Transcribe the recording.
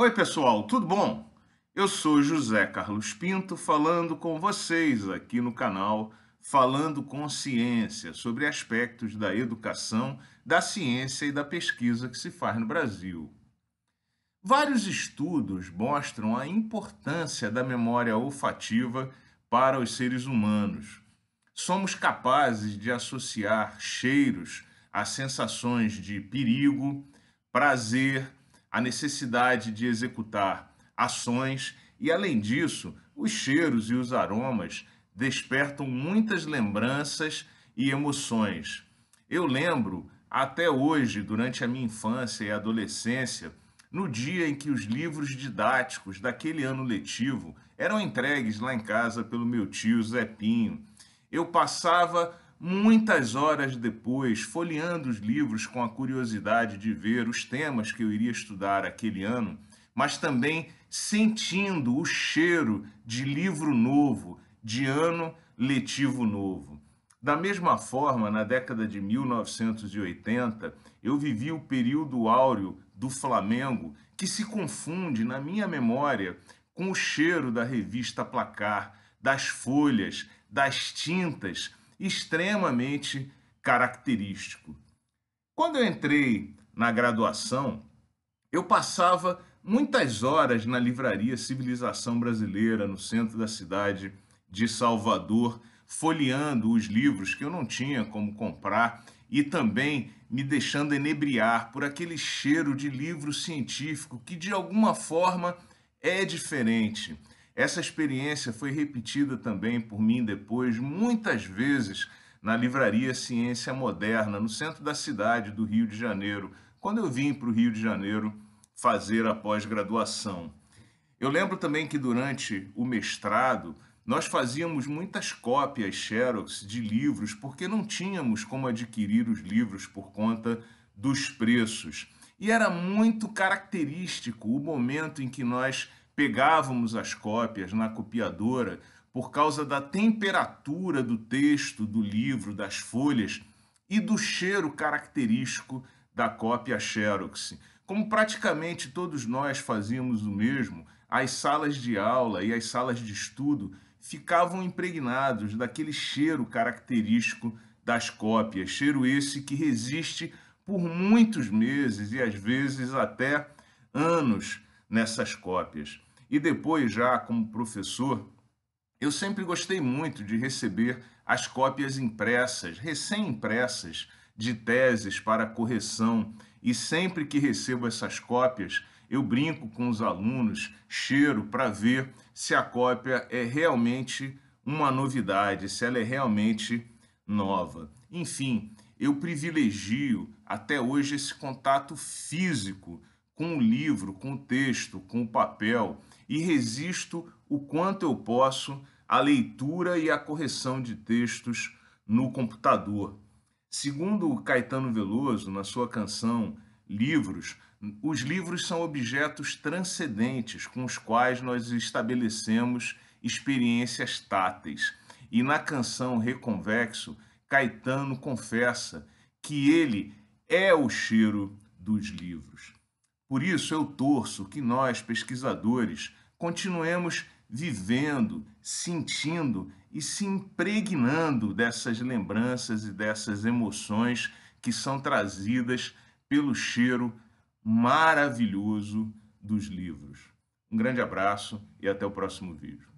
Oi, pessoal, tudo bom? Eu sou José Carlos Pinto falando com vocês aqui no canal Falando com Ciência sobre aspectos da educação, da ciência e da pesquisa que se faz no Brasil. Vários estudos mostram a importância da memória olfativa para os seres humanos. Somos capazes de associar cheiros a sensações de perigo, prazer, a necessidade de executar ações e, além disso, os cheiros e os aromas despertam muitas lembranças e emoções. Eu lembro até hoje, durante a minha infância e adolescência, no dia em que os livros didáticos daquele ano letivo eram entregues lá em casa pelo meu tio Zé Pinho. Eu passava muitas horas depois, folheando os livros com a curiosidade de ver os temas que eu iria estudar aquele ano, mas também sentindo o cheiro de livro novo, de ano letivo novo. Da mesma forma, na década de 1980, eu vivi o período áureo do Flamengo, que se confunde na minha memória com o cheiro da revista Placar, das folhas, das tintas extremamente característico. Quando eu entrei na graduação, eu passava muitas horas na livraria Civilização Brasileira, no centro da cidade de Salvador, folheando os livros que eu não tinha como comprar e também me deixando enebriar por aquele cheiro de livro científico que de alguma forma é diferente. Essa experiência foi repetida também por mim depois, muitas vezes, na livraria Ciência Moderna, no centro da cidade do Rio de Janeiro, quando eu vim para o Rio de Janeiro fazer a pós-graduação. Eu lembro também que durante o mestrado nós fazíamos muitas cópias xerox de livros porque não tínhamos como adquirir os livros por conta dos preços. E era muito característico o momento em que nós pegávamos as cópias na copiadora por causa da temperatura do texto, do livro, das folhas e do cheiro característico da cópia Xerox. Como praticamente todos nós fazíamos o mesmo, as salas de aula e as salas de estudo ficavam impregnados daquele cheiro característico das cópias, cheiro esse que resiste por muitos meses e às vezes até anos nessas cópias. E depois, já como professor, eu sempre gostei muito de receber as cópias impressas, recém-impressas, de teses para correção. E sempre que recebo essas cópias, eu brinco com os alunos, cheiro para ver se a cópia é realmente uma novidade, se ela é realmente nova. Enfim, eu privilegio até hoje esse contato físico com o livro, com o texto, com o papel e resisto o quanto eu posso à leitura e à correção de textos no computador. Segundo Caetano Veloso, na sua canção Livros, os livros são objetos transcendentes com os quais nós estabelecemos experiências táteis. E na canção Reconvexo, Caetano confessa que ele é o cheiro dos livros. Por isso eu torço que nós, pesquisadores, continuemos vivendo, sentindo e se impregnando dessas lembranças e dessas emoções que são trazidas pelo cheiro maravilhoso dos livros. Um grande abraço e até o próximo vídeo.